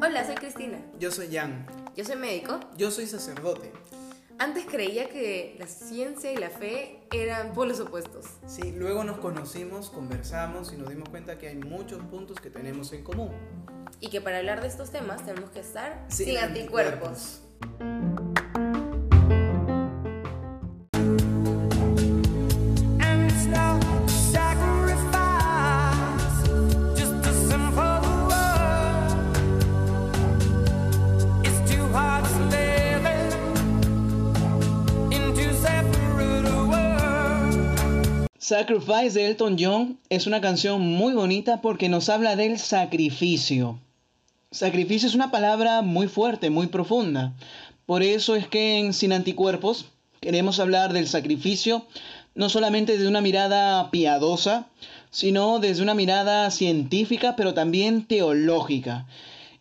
Hola, soy Cristina. Yo soy Jan. Yo soy médico. Yo soy sacerdote. Antes creía que la ciencia y la fe eran polos opuestos. Sí, luego nos conocimos, conversamos y nos dimos cuenta que hay muchos puntos que tenemos en común. Y que para hablar de estos temas tenemos que estar Sin sin, anticuerpos. And Sacrifice de Elton John es una canción muy bonita porque nos habla del sacrificio. Sacrificio es una palabra muy fuerte, muy profunda. Por eso es que en Sin Anticuerpos queremos hablar del sacrificio no solamente desde una mirada piadosa, sino desde una mirada científica, pero también teológica.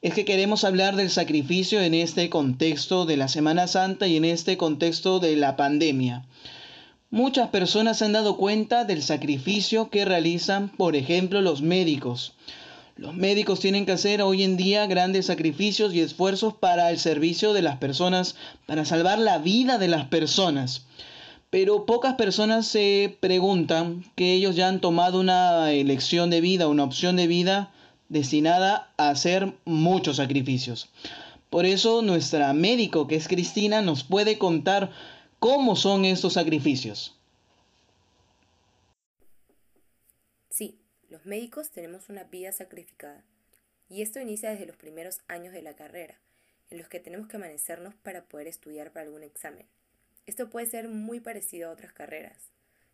Es que queremos hablar del sacrificio en este contexto de la Semana Santa y en este contexto de la pandemia. Muchas personas se han dado cuenta del sacrificio que realizan, por ejemplo, los médicos. Los médicos tienen que hacer hoy en día grandes sacrificios y esfuerzos para el servicio de las personas, para salvar la vida de las personas. Pero pocas personas se preguntan que ellos ya han tomado una elección de vida, una opción de vida destinada a hacer muchos sacrificios. Por eso nuestra médico, que es Cristina, nos puede contar cómo son estos sacrificios. Sí, los médicos tenemos una vida sacrificada. Y esto inicia desde los primeros años de la carrera, en los que tenemos que amanecernos para poder estudiar para algún examen. Esto puede ser muy parecido a otras carreras,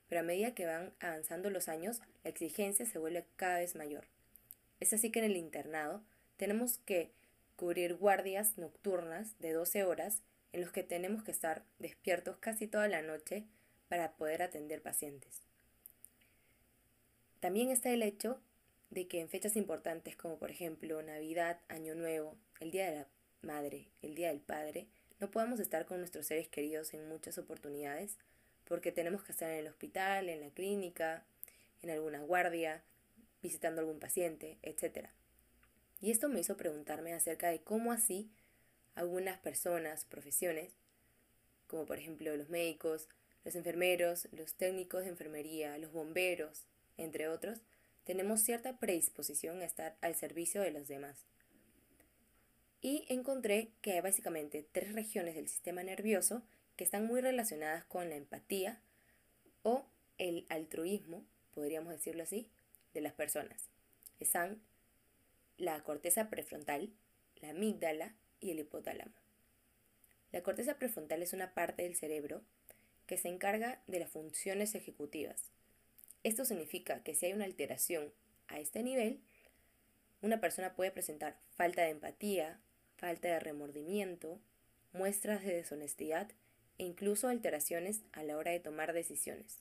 pero a medida que van avanzando los años, la exigencia se vuelve cada vez mayor. Es así que en el internado tenemos que cubrir guardias nocturnas de 12 horas en los que tenemos que estar despiertos casi toda la noche para poder atender pacientes. También está el hecho de que en fechas importantes como por ejemplo Navidad, Año Nuevo, el Día de la Madre, el Día del Padre, no podamos estar con nuestros seres queridos en muchas oportunidades porque tenemos que estar en el hospital, en la clínica, en alguna guardia, visitando algún paciente, etc. Y esto me hizo preguntarme acerca de cómo así algunas personas, profesiones, como por ejemplo los médicos, los enfermeros, los técnicos de enfermería, los bomberos, entre otros, tenemos cierta predisposición a estar al servicio de los demás. Y encontré que hay básicamente tres regiones del sistema nervioso que están muy relacionadas con la empatía o el altruismo, podríamos decirlo así, de las personas. Están la corteza prefrontal, la amígdala y el hipotálamo. La corteza prefrontal es una parte del cerebro que se encarga de las funciones ejecutivas. Esto significa que si hay una alteración a este nivel, una persona puede presentar falta de empatía, falta de remordimiento, muestras de deshonestidad e incluso alteraciones a la hora de tomar decisiones.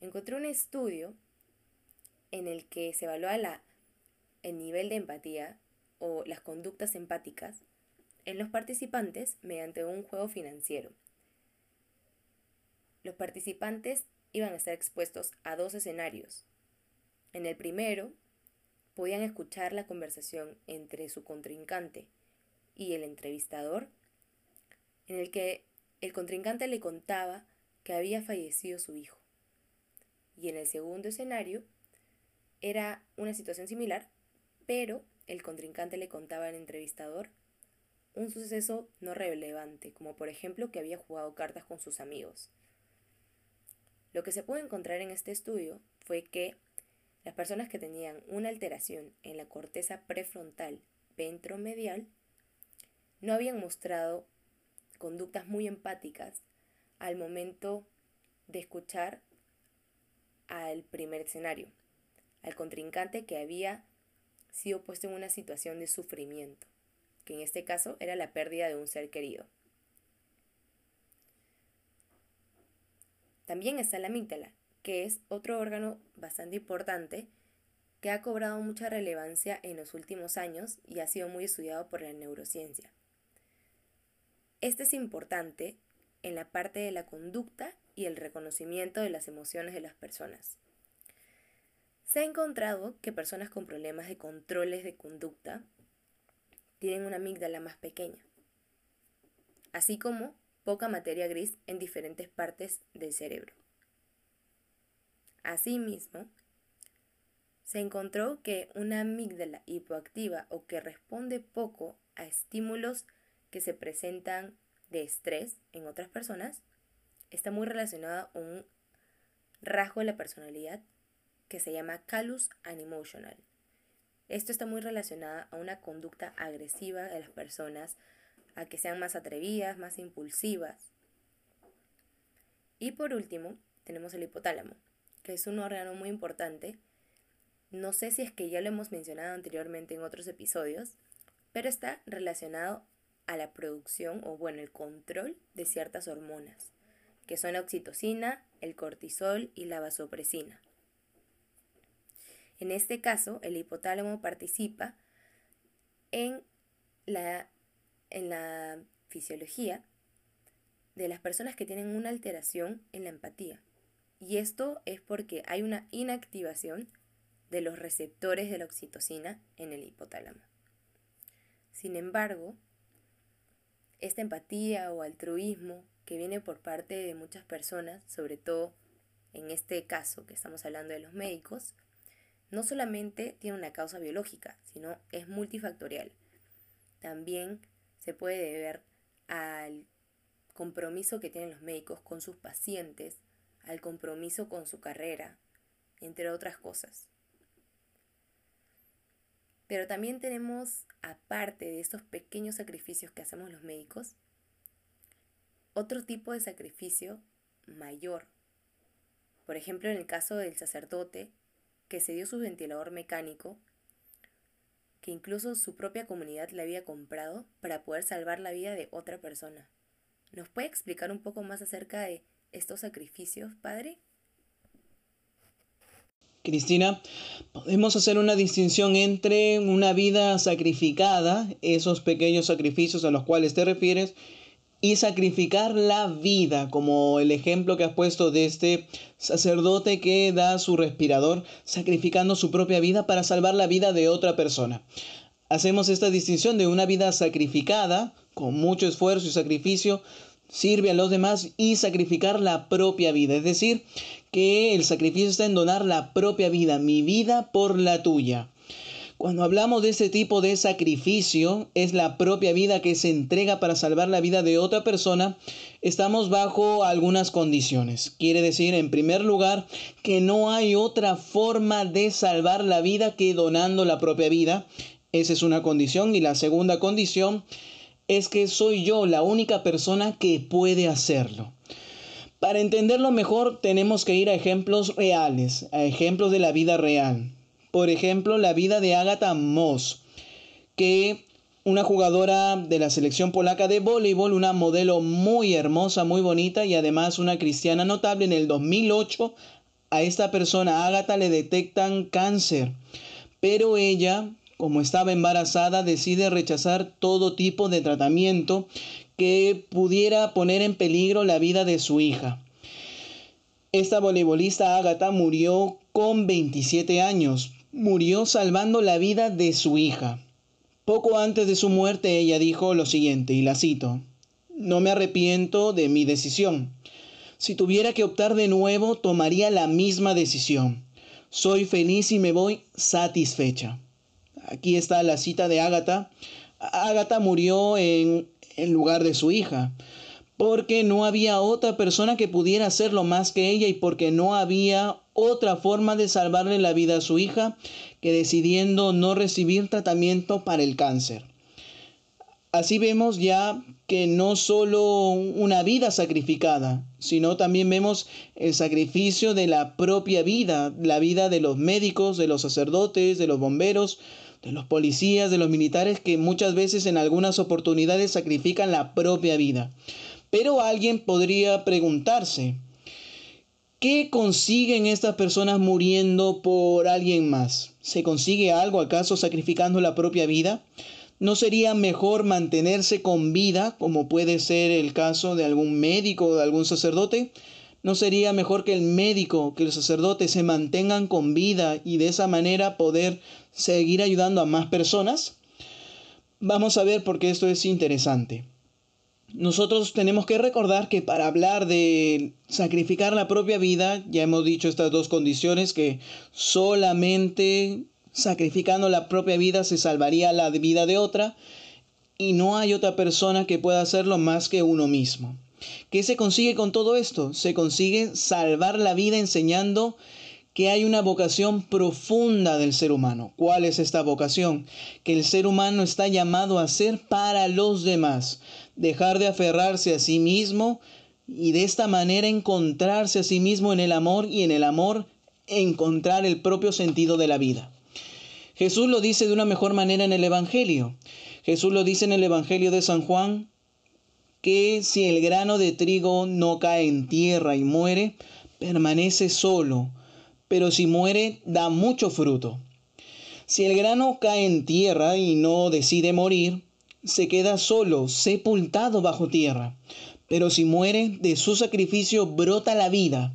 Encontré un estudio en el que se evalúa la, el nivel de empatía o las conductas empáticas en los participantes mediante un juego financiero. Los participantes iban a estar expuestos a dos escenarios. En el primero, podían escuchar la conversación entre su contrincante y el entrevistador, en el que el contrincante le contaba que había fallecido su hijo. Y en el segundo escenario, era una situación similar, pero el contrincante le contaba al entrevistador un suceso no relevante, como por ejemplo que había jugado cartas con sus amigos. Lo que se pudo encontrar en este estudio fue que las personas que tenían una alteración en la corteza prefrontal ventromedial no habían mostrado conductas muy empáticas al momento de escuchar al primer escenario, al contrincante que había sido puesto en una situación de sufrimiento, que en este caso era la pérdida de un ser querido. También está la amígdala, que es otro órgano bastante importante que ha cobrado mucha relevancia en los últimos años y ha sido muy estudiado por la neurociencia. Este es importante en la parte de la conducta y el reconocimiento de las emociones de las personas. Se ha encontrado que personas con problemas de controles de conducta tienen una amígdala más pequeña, así como poca materia gris en diferentes partes del cerebro. Asimismo, se encontró que una amígdala hipoactiva o que responde poco a estímulos que se presentan de estrés en otras personas está muy relacionada a un rasgo de la personalidad que se llama callus unemotional. Esto está muy relacionado a una conducta agresiva de las personas, a que sean más atrevidas, más impulsivas. Y por último, tenemos el hipotálamo, que es un órgano muy importante no sé si es que ya lo hemos mencionado anteriormente en otros episodios, pero está relacionado a la producción o bueno, el control de ciertas hormonas, que son la oxitocina, el cortisol y la vasopresina. En este caso, el hipotálamo participa en la, en la fisiología de las personas que tienen una alteración en la empatía. Y esto es porque hay una inactivación de los receptores de la oxitocina en el hipotálamo. Sin embargo, esta empatía o altruismo que viene por parte de muchas personas, sobre todo en este caso que estamos hablando de los médicos, no solamente tiene una causa biológica, sino es multifactorial. También se puede deber al compromiso que tienen los médicos con sus pacientes, al compromiso con su carrera, entre otras cosas. Pero también tenemos, aparte de estos pequeños sacrificios que hacemos los médicos, otro tipo de sacrificio mayor. Por ejemplo, en el caso del sacerdote, que se dio su ventilador mecánico, que incluso su propia comunidad le había comprado para poder salvar la vida de otra persona. ¿Nos puede explicar un poco más acerca de estos sacrificios, padre? Cristina, podemos hacer una distinción entre una vida sacrificada, esos pequeños sacrificios a los cuales te refieres, y sacrificar la vida, como el ejemplo que has puesto de este sacerdote que da su respirador, sacrificando su propia vida para salvar la vida de otra persona. Hacemos esta distinción de una vida sacrificada, con mucho esfuerzo y sacrificio, sirve a los demás y sacrificar la propia vida. Es decir, que el sacrificio está en donar la propia vida, mi vida por la tuya. Cuando hablamos de este tipo de sacrificio, es la propia vida que se entrega para salvar la vida de otra persona, estamos bajo algunas condiciones. Quiere decir, en primer lugar, que no hay otra forma de salvar la vida que donando la propia vida. Esa es una condición. Y la segunda condición es que soy yo la única persona que puede hacerlo. Para entenderlo mejor tenemos que ir a ejemplos reales, a ejemplos de la vida real. Por ejemplo, la vida de Agatha Moss, que una jugadora de la selección polaca de voleibol, una modelo muy hermosa, muy bonita y además una cristiana notable. En el 2008 a esta persona, Agatha, le detectan cáncer, pero ella como estaba embarazada, decide rechazar todo tipo de tratamiento que pudiera poner en peligro la vida de su hija. Esta voleibolista Agatha murió con 27 años, murió salvando la vida de su hija. Poco antes de su muerte ella dijo lo siguiente, y la cito, No me arrepiento de mi decisión. Si tuviera que optar de nuevo, tomaría la misma decisión. Soy feliz y me voy satisfecha. Aquí está la cita de Ágata. Ágata murió en, en lugar de su hija, porque no había otra persona que pudiera hacerlo más que ella y porque no había otra forma de salvarle la vida a su hija que decidiendo no recibir tratamiento para el cáncer. Así vemos ya que no solo una vida sacrificada, sino también vemos el sacrificio de la propia vida, la vida de los médicos, de los sacerdotes, de los bomberos, de los policías, de los militares que muchas veces en algunas oportunidades sacrifican la propia vida. Pero alguien podría preguntarse, ¿qué consiguen estas personas muriendo por alguien más? ¿Se consigue algo acaso sacrificando la propia vida? ¿No sería mejor mantenerse con vida, como puede ser el caso de algún médico o de algún sacerdote? ¿No sería mejor que el médico, que los sacerdotes se mantengan con vida y de esa manera poder seguir ayudando a más personas? Vamos a ver por qué esto es interesante. Nosotros tenemos que recordar que para hablar de sacrificar la propia vida, ya hemos dicho estas dos condiciones, que solamente sacrificando la propia vida se salvaría la vida de otra, y no hay otra persona que pueda hacerlo más que uno mismo. ¿Qué se consigue con todo esto? Se consigue salvar la vida enseñando que hay una vocación profunda del ser humano. ¿Cuál es esta vocación? Que el ser humano está llamado a ser para los demás, dejar de aferrarse a sí mismo y de esta manera encontrarse a sí mismo en el amor y en el amor encontrar el propio sentido de la vida. Jesús lo dice de una mejor manera en el Evangelio. Jesús lo dice en el Evangelio de San Juan que si el grano de trigo no cae en tierra y muere, permanece solo, pero si muere da mucho fruto. Si el grano cae en tierra y no decide morir, se queda solo, sepultado bajo tierra. Pero si muere, de su sacrificio brota la vida.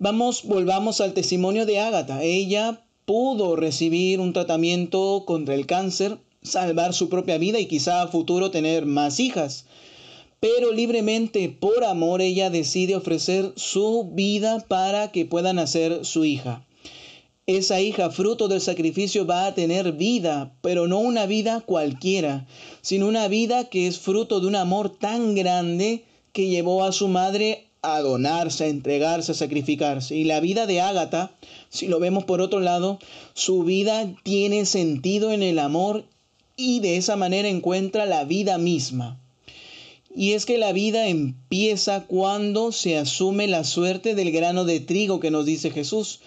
Vamos, volvamos al testimonio de Ágata. Ella pudo recibir un tratamiento contra el cáncer, salvar su propia vida y quizá a futuro tener más hijas. Pero libremente, por amor, ella decide ofrecer su vida para que pueda nacer su hija. Esa hija, fruto del sacrificio, va a tener vida, pero no una vida cualquiera, sino una vida que es fruto de un amor tan grande que llevó a su madre a donarse, a entregarse, a sacrificarse. Y la vida de Ágata, si lo vemos por otro lado, su vida tiene sentido en el amor y de esa manera encuentra la vida misma. Y es que la vida empieza cuando se asume la suerte del grano de trigo que nos dice Jesús.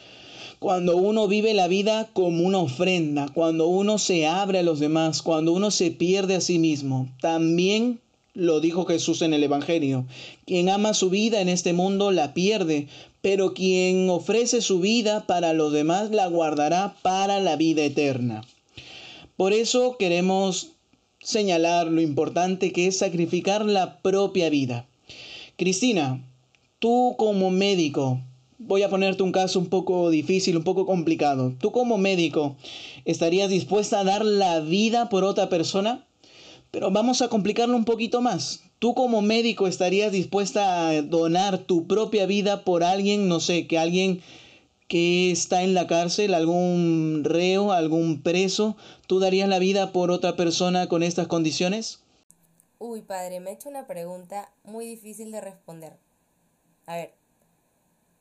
Cuando uno vive la vida como una ofrenda, cuando uno se abre a los demás, cuando uno se pierde a sí mismo. También lo dijo Jesús en el Evangelio. Quien ama su vida en este mundo la pierde, pero quien ofrece su vida para los demás la guardará para la vida eterna. Por eso queremos señalar lo importante que es sacrificar la propia vida. Cristina, tú como médico, voy a ponerte un caso un poco difícil, un poco complicado. ¿Tú como médico estarías dispuesta a dar la vida por otra persona? Pero vamos a complicarlo un poquito más. ¿Tú como médico estarías dispuesta a donar tu propia vida por alguien, no sé, que alguien que está en la cárcel, algún reo, algún preso, ¿tú darías la vida por otra persona con estas condiciones? Uy, padre, me ha hecho una pregunta muy difícil de responder. A ver,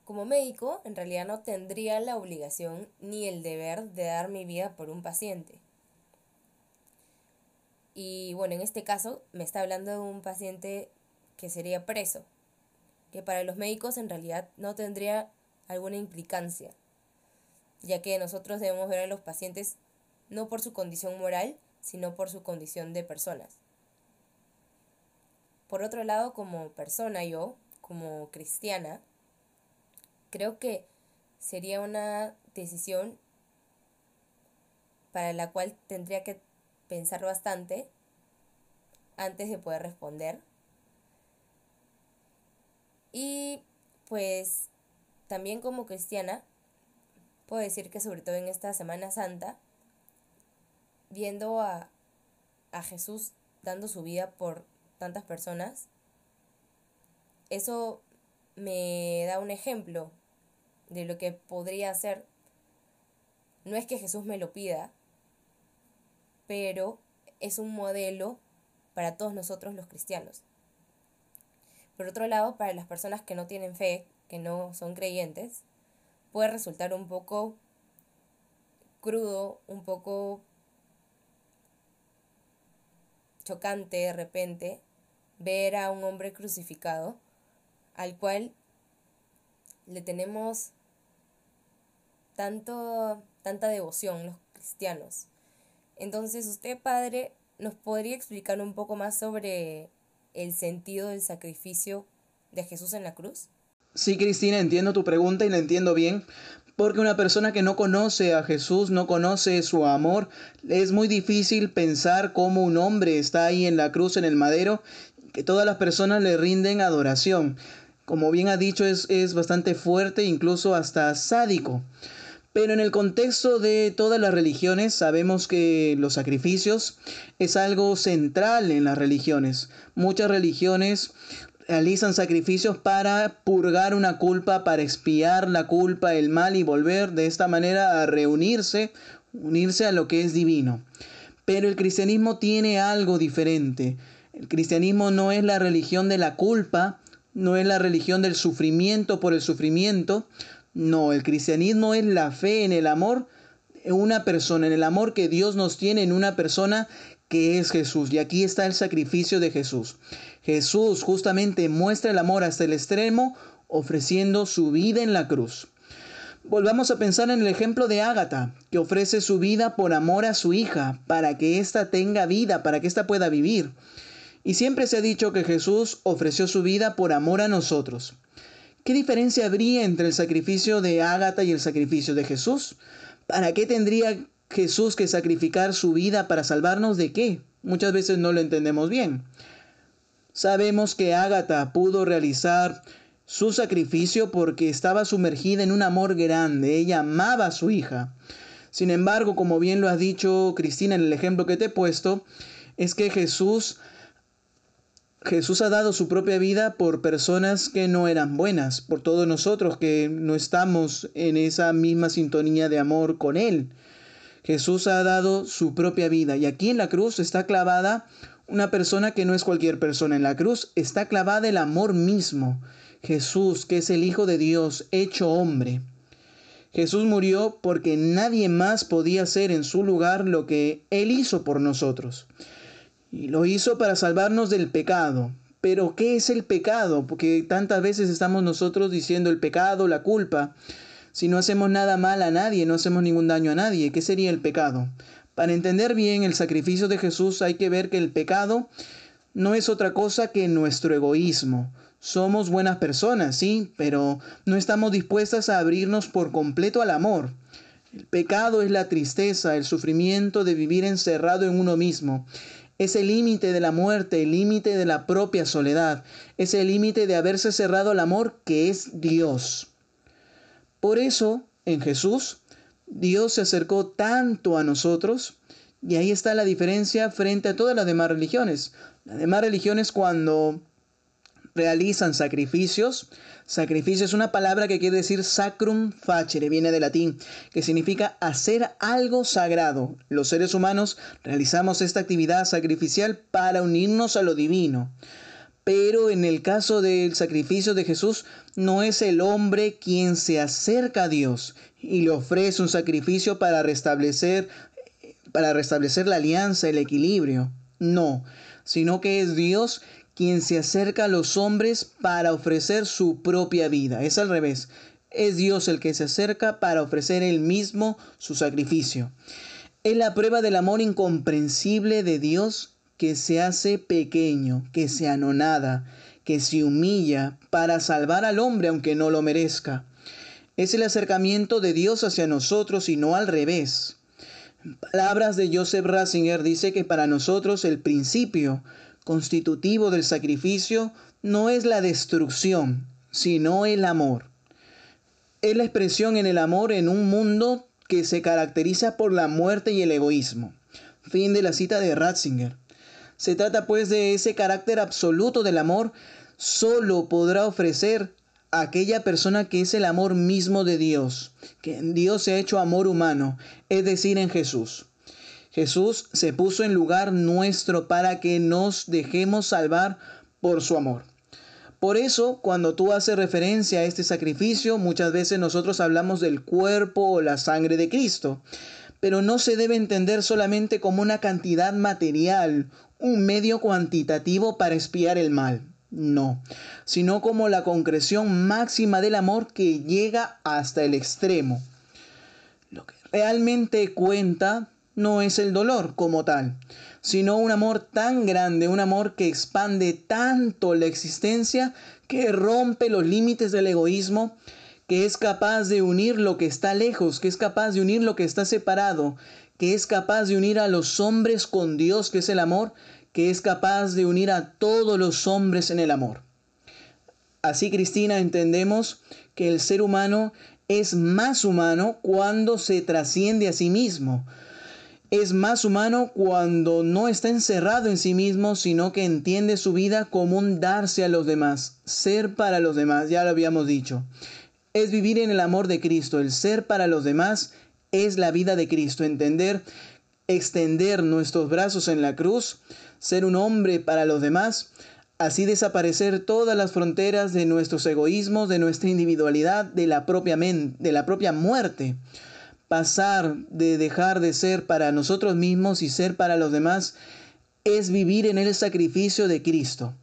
como médico, en realidad no tendría la obligación ni el deber de dar mi vida por un paciente. Y bueno, en este caso me está hablando de un paciente que sería preso, que para los médicos en realidad no tendría alguna implicancia, ya que nosotros debemos ver a los pacientes no por su condición moral, sino por su condición de personas. Por otro lado, como persona yo, como cristiana, creo que sería una decisión para la cual tendría que pensar bastante antes de poder responder. Y pues también como cristiana, puedo decir que sobre todo en esta Semana Santa, viendo a, a Jesús dando su vida por tantas personas, eso me da un ejemplo de lo que podría hacer. No es que Jesús me lo pida, pero es un modelo para todos nosotros los cristianos. Por otro lado, para las personas que no tienen fe, que no son creyentes, puede resultar un poco crudo, un poco chocante de repente ver a un hombre crucificado al cual le tenemos tanto tanta devoción los cristianos. Entonces, usted, padre, nos podría explicar un poco más sobre el sentido del sacrificio de Jesús en la cruz? Sí, Cristina, entiendo tu pregunta y la entiendo bien, porque una persona que no conoce a Jesús, no conoce su amor, es muy difícil pensar cómo un hombre está ahí en la cruz, en el madero, que todas las personas le rinden adoración. Como bien ha dicho, es, es bastante fuerte, incluso hasta sádico. Pero en el contexto de todas las religiones sabemos que los sacrificios es algo central en las religiones. Muchas religiones realizan sacrificios para purgar una culpa, para expiar la culpa, el mal y volver de esta manera a reunirse, unirse a lo que es divino. Pero el cristianismo tiene algo diferente. El cristianismo no es la religión de la culpa, no es la religión del sufrimiento por el sufrimiento, no, el cristianismo es la fe en el amor en una persona, en el amor que Dios nos tiene en una persona que es Jesús. Y aquí está el sacrificio de Jesús. Jesús justamente muestra el amor hasta el extremo, ofreciendo su vida en la cruz. Volvamos a pensar en el ejemplo de Ágata, que ofrece su vida por amor a su hija, para que ésta tenga vida, para que ésta pueda vivir. Y siempre se ha dicho que Jesús ofreció su vida por amor a nosotros. ¿Qué diferencia habría entre el sacrificio de Ágata y el sacrificio de Jesús? ¿Para qué tendría Jesús que sacrificar su vida para salvarnos de qué? Muchas veces no lo entendemos bien. Sabemos que Ágata pudo realizar su sacrificio porque estaba sumergida en un amor grande. Ella amaba a su hija. Sin embargo, como bien lo ha dicho Cristina en el ejemplo que te he puesto, es que Jesús Jesús ha dado su propia vida por personas que no eran buenas, por todos nosotros que no estamos en esa misma sintonía de amor con Él. Jesús ha dado su propia vida y aquí en la cruz está clavada una persona que no es cualquier persona. En la cruz está clavada el amor mismo. Jesús, que es el Hijo de Dios, hecho hombre. Jesús murió porque nadie más podía hacer en su lugar lo que Él hizo por nosotros. Y lo hizo para salvarnos del pecado. Pero ¿qué es el pecado? Porque tantas veces estamos nosotros diciendo el pecado, la culpa. Si no hacemos nada mal a nadie, no hacemos ningún daño a nadie, ¿qué sería el pecado? Para entender bien el sacrificio de Jesús hay que ver que el pecado no es otra cosa que nuestro egoísmo. Somos buenas personas, sí, pero no estamos dispuestas a abrirnos por completo al amor. El pecado es la tristeza, el sufrimiento de vivir encerrado en uno mismo. Es el límite de la muerte, el límite de la propia soledad. Es el límite de haberse cerrado al amor que es Dios. Por eso, en Jesús, Dios se acercó tanto a nosotros y ahí está la diferencia frente a todas las demás religiones. Las demás religiones cuando realizan sacrificios, sacrificio es una palabra que quiere decir sacrum facere, viene de latín, que significa hacer algo sagrado. Los seres humanos realizamos esta actividad sacrificial para unirnos a lo divino. Pero en el caso del sacrificio de Jesús, no es el hombre quien se acerca a Dios y le ofrece un sacrificio para restablecer para restablecer la alianza, el equilibrio. No, sino que es Dios quien se acerca a los hombres para ofrecer su propia vida. Es al revés. Es Dios el que se acerca para ofrecer él mismo su sacrificio. Es la prueba del amor incomprensible de Dios que se hace pequeño, que se anonada, que se humilla para salvar al hombre aunque no lo merezca. Es el acercamiento de Dios hacia nosotros y no al revés. Palabras de Joseph Ratzinger dice que para nosotros el principio constitutivo del sacrificio no es la destrucción, sino el amor. Es la expresión en el amor en un mundo que se caracteriza por la muerte y el egoísmo. Fin de la cita de Ratzinger. Se trata pues de ese carácter absoluto del amor, solo podrá ofrecer aquella persona que es el amor mismo de Dios, que Dios se ha hecho amor humano, es decir, en Jesús. Jesús se puso en lugar nuestro para que nos dejemos salvar por su amor. Por eso, cuando tú haces referencia a este sacrificio, muchas veces nosotros hablamos del cuerpo o la sangre de Cristo, pero no se debe entender solamente como una cantidad material, un medio cuantitativo para espiar el mal no, sino como la concreción máxima del amor que llega hasta el extremo. Lo que realmente cuenta no es el dolor como tal, sino un amor tan grande, un amor que expande tanto la existencia que rompe los límites del egoísmo, que es capaz de unir lo que está lejos, que es capaz de unir lo que está separado, que es capaz de unir a los hombres con Dios, que es el amor, que es capaz de unir a todos los hombres en el amor. Así, Cristina, entendemos que el ser humano es más humano cuando se trasciende a sí mismo. Es más humano cuando no está encerrado en sí mismo, sino que entiende su vida como un darse a los demás, ser para los demás, ya lo habíamos dicho. Es vivir en el amor de Cristo, el ser para los demás es la vida de Cristo, entender, extender nuestros brazos en la cruz, ser un hombre para los demás, así desaparecer todas las fronteras de nuestros egoísmos, de nuestra individualidad, de la propia, men de la propia muerte. Pasar de dejar de ser para nosotros mismos y ser para los demás es vivir en el sacrificio de Cristo.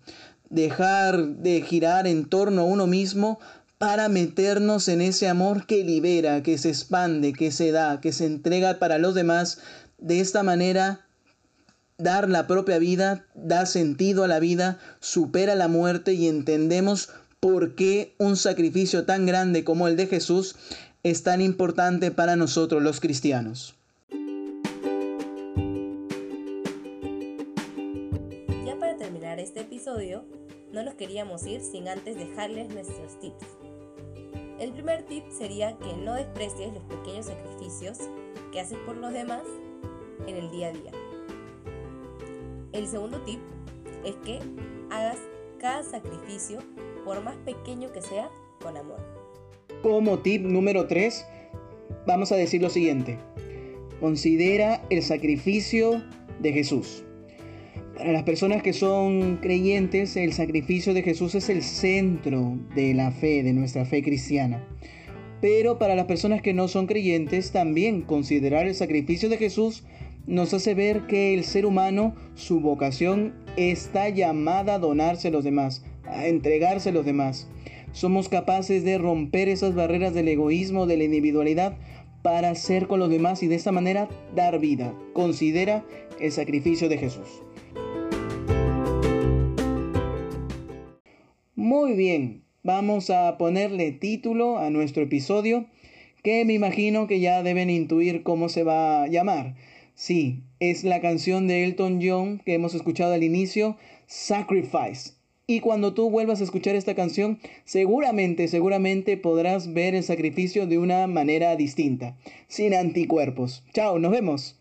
Dejar de girar en torno a uno mismo para meternos en ese amor que libera, que se expande, que se da, que se entrega para los demás. De esta manera, dar la propia vida da sentido a la vida, supera la muerte y entendemos por qué un sacrificio tan grande como el de Jesús es tan importante para nosotros los cristianos. Ya para terminar este episodio, no nos queríamos ir sin antes dejarles nuestros tips. El primer tip sería que no desprecies los pequeños sacrificios que haces por los demás en el día a día. El segundo tip es que hagas cada sacrificio, por más pequeño que sea, con amor. Como tip número 3, vamos a decir lo siguiente. Considera el sacrificio de Jesús. Para las personas que son creyentes, el sacrificio de Jesús es el centro de la fe, de nuestra fe cristiana. Pero para las personas que no son creyentes, también considerar el sacrificio de Jesús nos hace ver que el ser humano, su vocación está llamada a donarse a los demás, a entregarse a los demás. Somos capaces de romper esas barreras del egoísmo, de la individualidad, para ser con los demás y de esta manera dar vida. Considera el sacrificio de Jesús. Muy bien, vamos a ponerle título a nuestro episodio, que me imagino que ya deben intuir cómo se va a llamar. Sí, es la canción de Elton John que hemos escuchado al inicio, Sacrifice. Y cuando tú vuelvas a escuchar esta canción, seguramente, seguramente podrás ver el sacrificio de una manera distinta, sin anticuerpos. Chao, nos vemos.